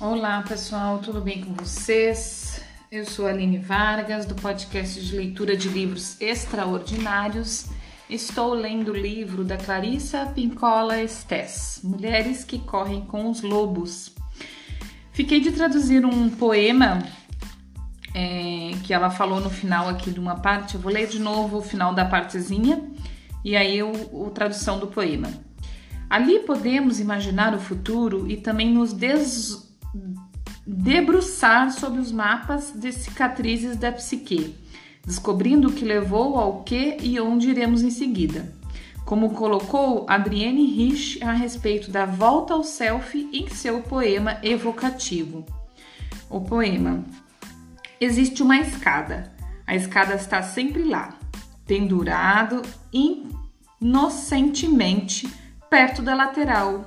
Olá pessoal, tudo bem com vocês? Eu sou a Aline Vargas, do podcast de leitura de livros extraordinários. Estou lendo o livro da Clarissa Pincola Estes, Mulheres que Correm com os Lobos. Fiquei de traduzir um poema é, que ela falou no final aqui de uma parte. Eu vou ler de novo o final da partezinha e aí o tradução do poema. Ali podemos imaginar o futuro e também nos des debruçar sobre os mapas de cicatrizes da psique, descobrindo o que levou ao que e onde iremos em seguida. Como colocou Adrienne Rich a respeito da volta ao self em seu poema evocativo. O poema Existe uma escada. A escada está sempre lá, pendurado inocentemente perto da lateral.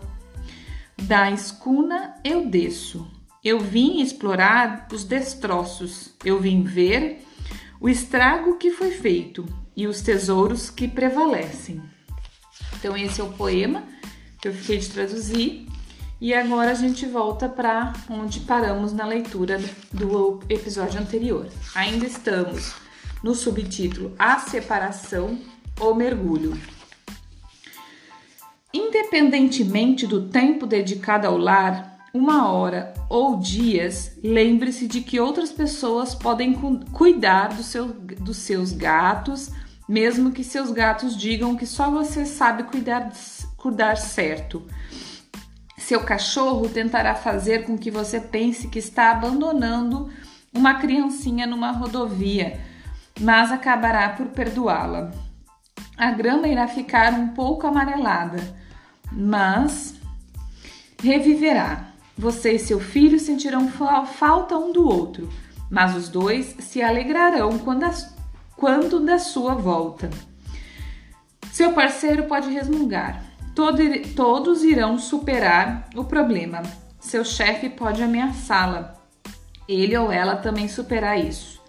Da escuna eu desço eu vim explorar os destroços, eu vim ver o estrago que foi feito e os tesouros que prevalecem. Então, esse é o poema que eu fiquei de traduzir. E agora a gente volta para onde paramos na leitura do episódio anterior. Ainda estamos no subtítulo A Separação ou Mergulho. Independentemente do tempo dedicado ao lar, uma hora ou dias, lembre-se de que outras pessoas podem cu cuidar do seu, dos seus gatos, mesmo que seus gatos digam que só você sabe cuidar, cuidar certo. Seu cachorro tentará fazer com que você pense que está abandonando uma criancinha numa rodovia, mas acabará por perdoá-la. A grama irá ficar um pouco amarelada, mas reviverá. Você e seu filho sentirão falta um do outro, mas os dois se alegrarão quando, a, quando da sua volta. Seu parceiro pode resmungar. Todo, todos irão superar o problema. Seu chefe pode ameaçá-la. Ele ou ela também superar isso.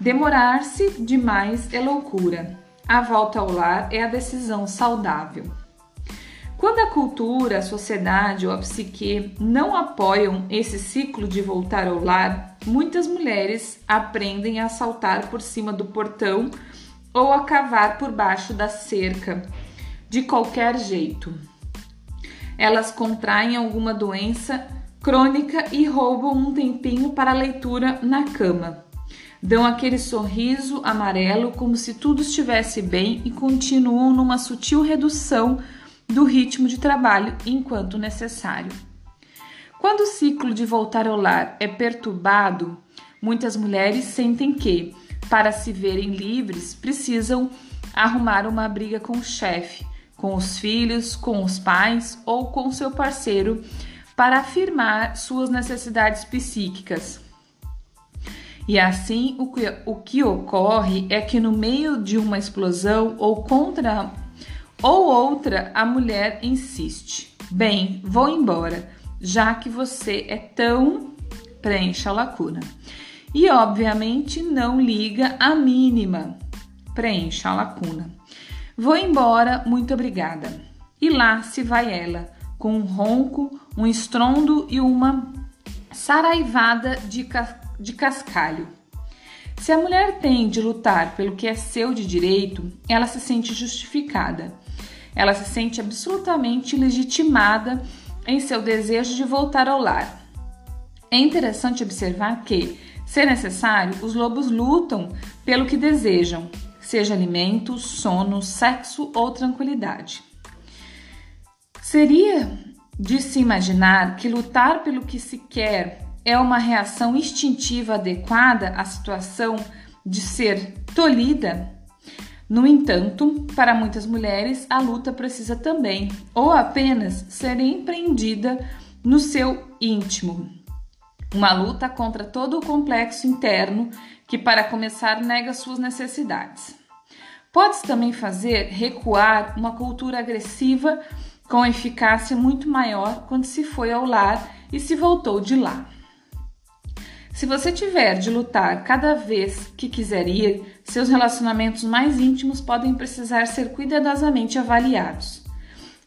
Demorar-se demais é loucura. A volta ao lar é a decisão saudável. Quando a cultura, a sociedade ou a psique não apoiam esse ciclo de voltar ao lar, muitas mulheres aprendem a saltar por cima do portão ou a cavar por baixo da cerca, de qualquer jeito. Elas contraem alguma doença crônica e roubam um tempinho para a leitura na cama. Dão aquele sorriso amarelo como se tudo estivesse bem e continuam numa sutil redução do ritmo de trabalho enquanto necessário. Quando o ciclo de voltar ao lar é perturbado, muitas mulheres sentem que, para se verem livres, precisam arrumar uma briga com o chefe, com os filhos, com os pais ou com seu parceiro para afirmar suas necessidades psíquicas. E assim, o que, o que ocorre é que, no meio de uma explosão ou contra ou outra, a mulher insiste: Bem, vou embora, já que você é tão. preencha a lacuna. E obviamente não liga a mínima. Preencha a lacuna. Vou embora, muito obrigada. E lá se vai ela, com um ronco, um estrondo e uma saraivada de, ca de cascalho. Se a mulher tem de lutar pelo que é seu de direito, ela se sente justificada. Ela se sente absolutamente legitimada em seu desejo de voltar ao lar. É interessante observar que, se necessário, os lobos lutam pelo que desejam, seja alimento, sono, sexo ou tranquilidade. Seria de se imaginar que lutar pelo que se quer é uma reação instintiva adequada à situação de ser tolhida no entanto, para muitas mulheres, a luta precisa também, ou apenas, ser empreendida no seu íntimo. Uma luta contra todo o complexo interno que, para começar, nega suas necessidades. Pode-se também fazer recuar uma cultura agressiva com eficácia muito maior quando se foi ao lar e se voltou de lá. Se você tiver de lutar cada vez que quiser ir, seus relacionamentos mais íntimos podem precisar ser cuidadosamente avaliados.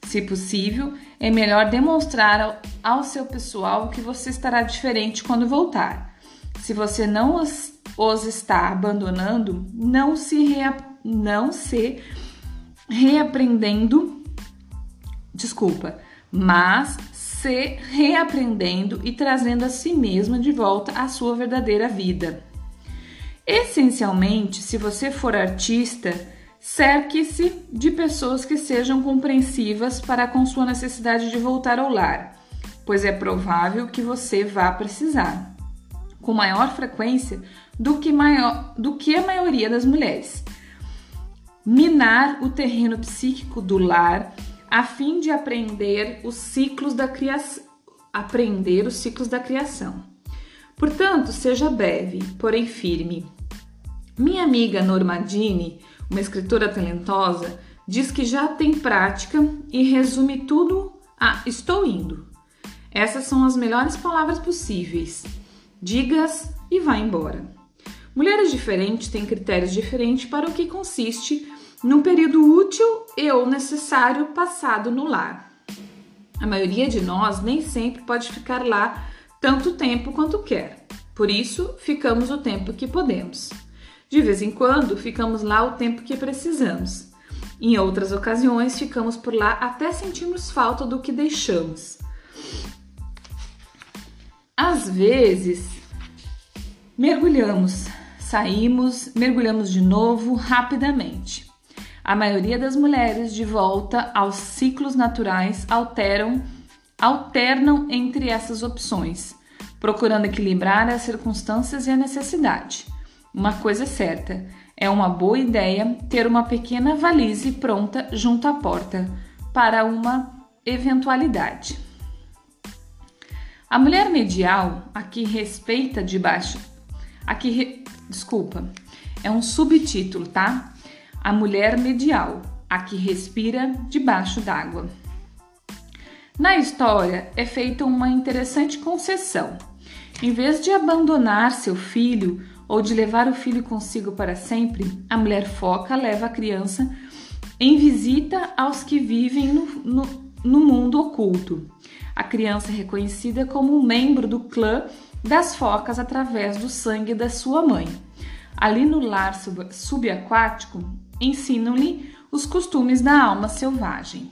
Se possível, é melhor demonstrar ao seu pessoal que você estará diferente quando voltar. Se você não os, os está abandonando, não se, rea, não se reaprendendo, desculpa, mas se reaprendendo e trazendo a si mesma de volta à sua verdadeira vida. Essencialmente, se você for artista, cerque-se de pessoas que sejam compreensivas para com sua necessidade de voltar ao lar, pois é provável que você vá precisar, com maior frequência do que, maior, do que a maioria das mulheres. Minar o terreno psíquico do lar a fim de aprender os ciclos da criação, aprender os ciclos da criação. Portanto, seja breve, porém firme. Minha amiga Normadine, uma escritora talentosa, diz que já tem prática e resume tudo a estou indo. Essas são as melhores palavras possíveis. Digas e vá embora. Mulheres diferentes têm critérios diferentes para o que consiste num período útil e ou necessário passado no lar. A maioria de nós nem sempre pode ficar lá tanto tempo quanto quer. Por isso, ficamos o tempo que podemos. De vez em quando, ficamos lá o tempo que precisamos. Em outras ocasiões, ficamos por lá até sentirmos falta do que deixamos. Às vezes, mergulhamos, saímos, mergulhamos de novo rapidamente. A maioria das mulheres de volta aos ciclos naturais alteram, alternam entre essas opções, procurando equilibrar as circunstâncias e a necessidade. Uma coisa é certa, é uma boa ideia ter uma pequena valise pronta junto à porta para uma eventualidade. A mulher medial, a que respeita debaixo, a que re, desculpa, é um subtítulo, tá? A mulher medial, a que respira debaixo d'água. Na história é feita uma interessante concessão. Em vez de abandonar seu filho ou de levar o filho consigo para sempre, a mulher foca leva a criança em visita aos que vivem no, no, no mundo oculto. A criança é reconhecida como um membro do clã das focas através do sangue da sua mãe. Ali no lar subaquático, ensinam-lhe os costumes da alma selvagem.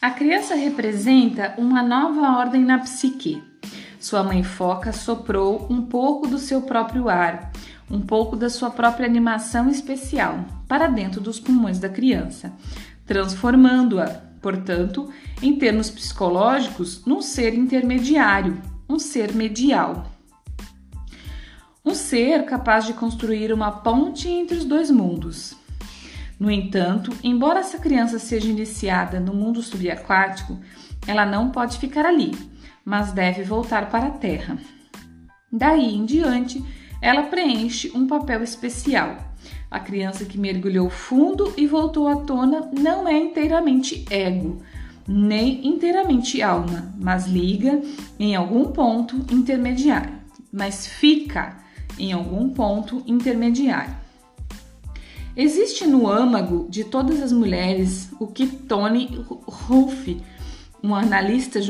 A criança representa uma nova ordem na psique. Sua mãe foca soprou um pouco do seu próprio ar, um pouco da sua própria animação especial para dentro dos pulmões da criança, transformando-a, portanto, em termos psicológicos, num ser intermediário, um ser medial. Um ser capaz de construir uma ponte entre os dois mundos. No entanto, embora essa criança seja iniciada no mundo subaquático, ela não pode ficar ali, mas deve voltar para a Terra. Daí em diante, ela preenche um papel especial. A criança que mergulhou fundo e voltou à tona não é inteiramente ego, nem inteiramente alma, mas liga em algum ponto intermediário, mas fica em algum ponto intermediário. Existe no âmago de todas as mulheres o que Tony Rolfe, uma analista,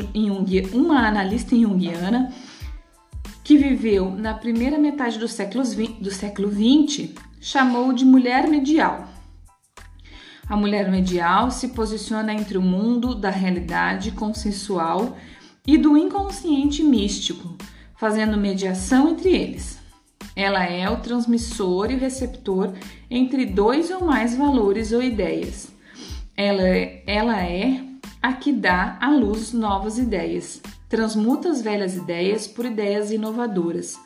uma analista junguiana que viveu na primeira metade do século, do século XX, chamou de mulher medial. A mulher medial se posiciona entre o mundo da realidade consensual e do inconsciente místico, fazendo mediação entre eles. Ela é o transmissor e o receptor entre dois ou mais valores ou ideias. Ela, é, ela é a que dá à luz novas ideias, transmuta as velhas ideias por ideias inovadoras.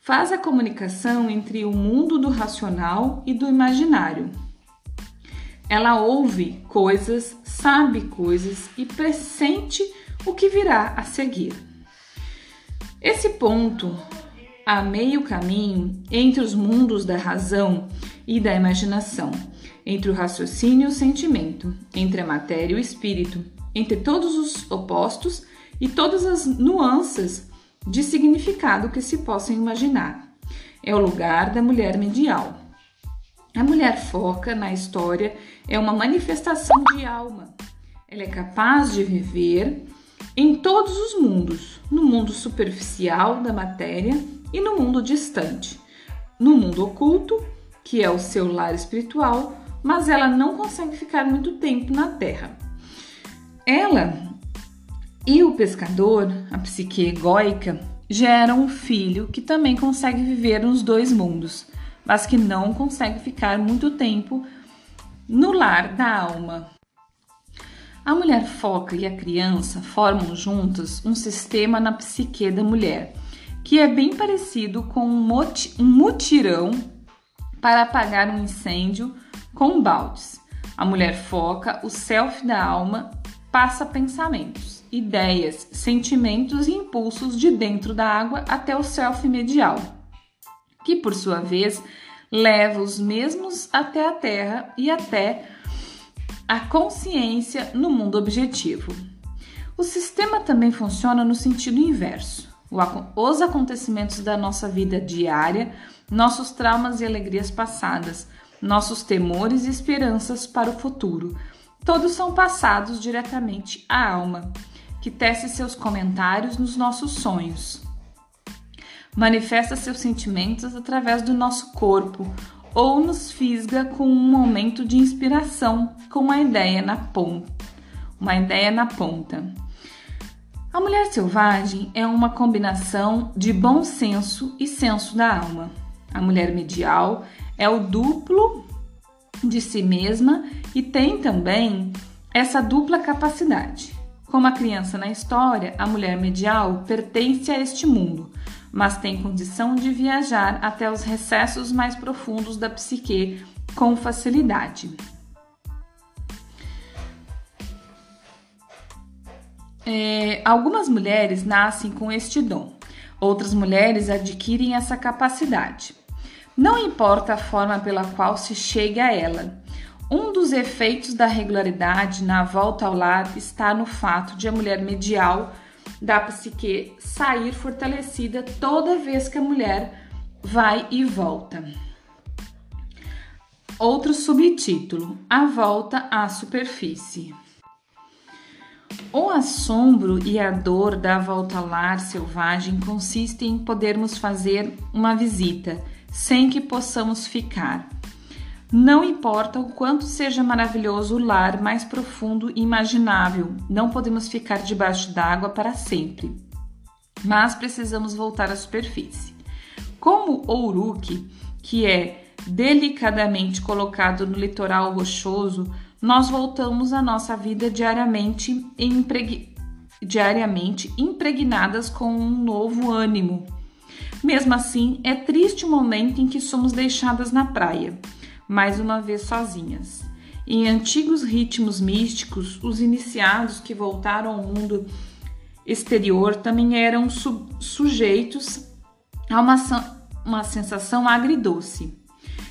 Faz a comunicação entre o mundo do racional e do imaginário. Ela ouve coisas, sabe coisas e pressente o que virá a seguir. Esse ponto a meio caminho entre os mundos da razão e da imaginação, entre o raciocínio e o sentimento, entre a matéria e o espírito, entre todos os opostos e todas as nuances de significado que se possam imaginar. É o lugar da mulher medial. A mulher foca na história é uma manifestação de alma. Ela é capaz de viver em todos os mundos, no mundo superficial da matéria e no mundo distante, no mundo oculto, que é o seu lar espiritual, mas ela não consegue ficar muito tempo na Terra. Ela e o pescador, a psique egóica, geram um filho que também consegue viver nos dois mundos, mas que não consegue ficar muito tempo no lar da alma. A mulher foca e a criança formam juntas um sistema na psique da mulher, que é bem parecido com um mutirão para apagar um incêndio com baldes. A mulher foca, o self da alma, passa pensamentos, ideias, sentimentos e impulsos de dentro da água até o self medial, que por sua vez leva os mesmos até a terra e até a consciência no mundo objetivo. O sistema também funciona no sentido inverso. Os acontecimentos da nossa vida diária, nossos traumas e alegrias passadas, nossos temores e esperanças para o futuro, todos são passados diretamente à alma, que tece seus comentários nos nossos sonhos manifesta seus sentimentos através do nosso corpo ou nos fisga com um momento de inspiração com uma ideia na ponta. Uma ideia na ponta. A mulher selvagem é uma combinação de bom senso e senso da alma. A mulher medial é o duplo de si mesma e tem também essa dupla capacidade. Como a criança na história, a mulher medial pertence a este mundo, mas tem condição de viajar até os recessos mais profundos da psique com facilidade. É, algumas mulheres nascem com este dom, outras mulheres adquirem essa capacidade. Não importa a forma pela qual se chega a ela. Um dos efeitos da regularidade na volta ao lar está no fato de a mulher medial da psique sair fortalecida toda vez que a mulher vai e volta. Outro subtítulo: A volta à superfície. O assombro e a dor da volta ao lar selvagem consistem em podermos fazer uma visita sem que possamos ficar não importa o quanto seja maravilhoso o lar mais profundo e imaginável, não podemos ficar debaixo d'água para sempre. Mas precisamos voltar à superfície. Como o Uruk, que é delicadamente colocado no litoral rochoso, nós voltamos à nossa vida diariamente, impreg... diariamente impregnadas com um novo ânimo. Mesmo assim, é triste o momento em que somos deixadas na praia mais uma vez sozinhas. Em antigos ritmos místicos, os iniciados que voltaram ao mundo exterior também eram su sujeitos a uma, uma sensação agridoce.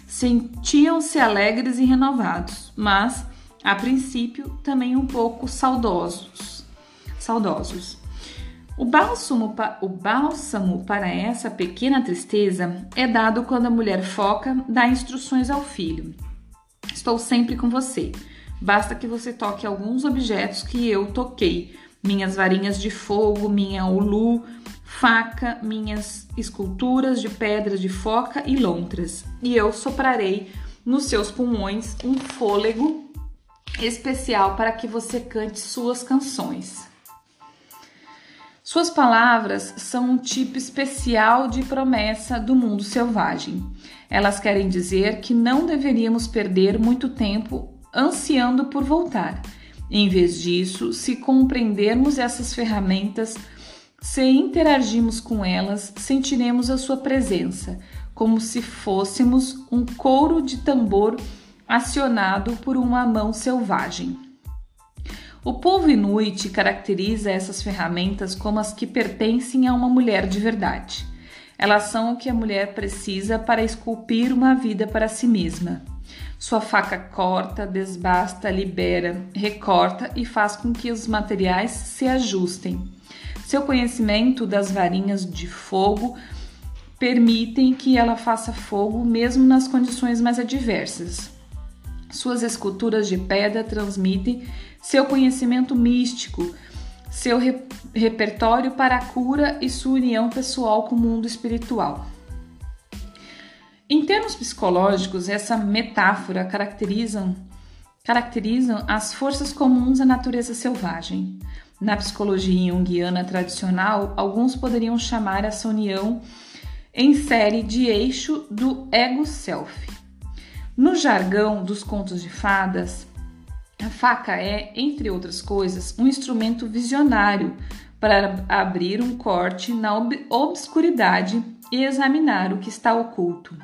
Sentiam-se alegres e renovados, mas, a princípio, também um pouco saudosos. saudosos. O bálsamo, o bálsamo para essa pequena tristeza é dado quando a mulher foca dá instruções ao filho. Estou sempre com você. Basta que você toque alguns objetos que eu toquei: minhas varinhas de fogo, minha ulu, faca, minhas esculturas de pedras de foca e lontras, e eu soprarei nos seus pulmões um fôlego especial para que você cante suas canções. Suas palavras são um tipo especial de promessa do mundo selvagem. Elas querem dizer que não deveríamos perder muito tempo ansiando por voltar. Em vez disso, se compreendermos essas ferramentas, se interagirmos com elas, sentiremos a sua presença, como se fôssemos um couro de tambor acionado por uma mão selvagem. O povo inuit caracteriza essas ferramentas como as que pertencem a uma mulher de verdade. Elas são o que a mulher precisa para esculpir uma vida para si mesma. Sua faca corta, desbasta, libera, recorta e faz com que os materiais se ajustem. Seu conhecimento das varinhas de fogo permitem que ela faça fogo mesmo nas condições mais adversas. Suas esculturas de pedra transmitem seu conhecimento místico, seu re repertório para a cura e sua união pessoal com o mundo espiritual. Em termos psicológicos, essa metáfora caracterizam, caracterizam as forças comuns à natureza selvagem. Na psicologia junguiana tradicional, alguns poderiam chamar essa união em série de eixo do ego-self. No jargão dos contos de fadas, a faca é, entre outras coisas, um instrumento visionário para abrir um corte na ob obscuridade e examinar o que está oculto.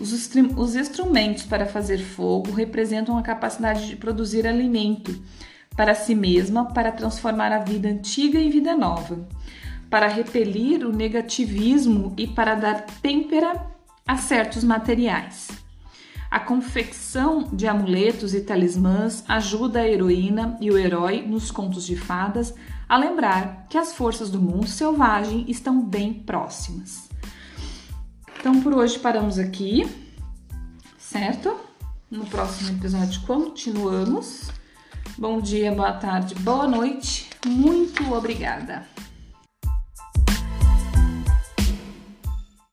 Os, os instrumentos para fazer fogo representam a capacidade de produzir alimento para si mesma, para transformar a vida antiga em vida nova, para repelir o negativismo e para dar têmpera a certos materiais. A confecção de amuletos e talismãs ajuda a heroína e o herói nos contos de fadas a lembrar que as forças do mundo selvagem estão bem próximas. Então por hoje paramos aqui, certo? No próximo episódio continuamos. Bom dia, boa tarde, boa noite. Muito obrigada.